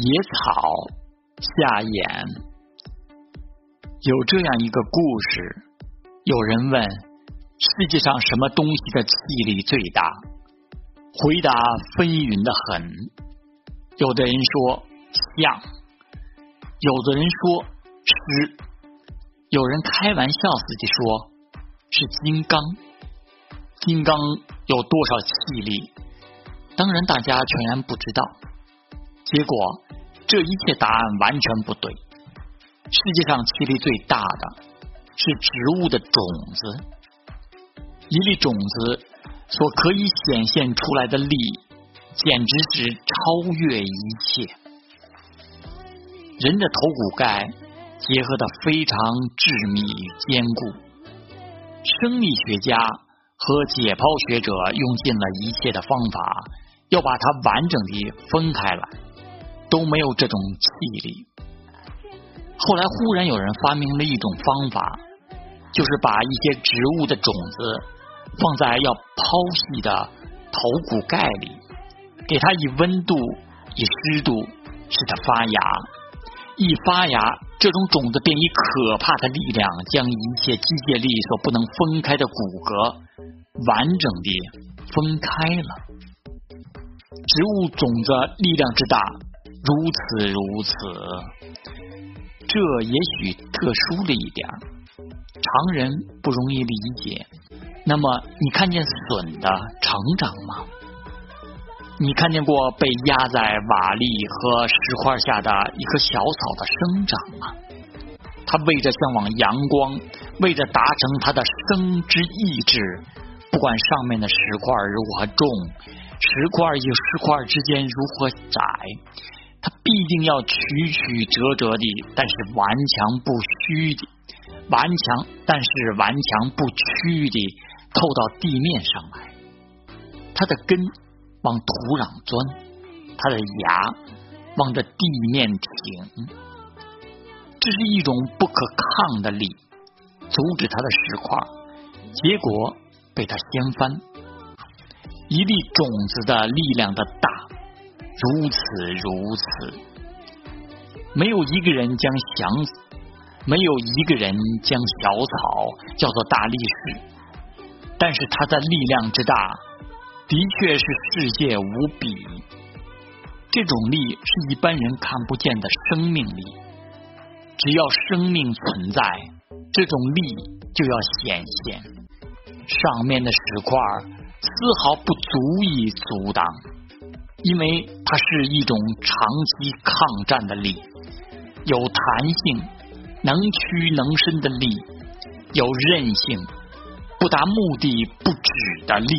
野草下眼。有这样一个故事，有人问世界上什么东西的气力最大？回答纷纭的很。有的人说象，有的人说狮，有人开玩笑似的说是金刚。金刚有多少气力？当然，大家全然不知道。结果，这一切答案完全不对。世界上气力最大的是植物的种子，一粒种子所可以显现出来的力，简直是超越一切。人的头骨盖结合的非常致密与坚固，生理学家和解剖学者用尽了一切的方法，要把它完整的分开来。都没有这种气力。后来忽然有人发明了一种方法，就是把一些植物的种子放在要剖析的头骨盖里，给它以温度、以湿度，使它发芽。一发芽，这种种子便以可怕的力量，将一切机械力所不能分开的骨骼完整地分开了。植物种子力量之大。如此如此，这也许特殊了一点常人不容易理解。那么，你看见笋的成长吗？你看见过被压在瓦砾和石块下的一棵小草的生长吗？它为着向往阳光，为着达成它的生之意志，不管上面的石块如何重，石块与石块之间如何窄。必定要曲曲折折的，但是顽强不屈的，顽强但是顽强不屈的透到地面上来。它的根往土壤钻，它的芽往着地面挺。这是一种不可抗的力，阻止它的石块，结果被它掀翻。一粒种子的力量的大。如此如此，没有一个人将想死，没有一个人将小草叫做大力士。但是它的力量之大，的确是世界无比。这种力是一般人看不见的生命力。只要生命存在，这种力就要显现。上面的石块丝毫不足以阻挡。因为它是一种长期抗战的力，有弹性、能屈能伸的力，有韧性、不达目的不止的力。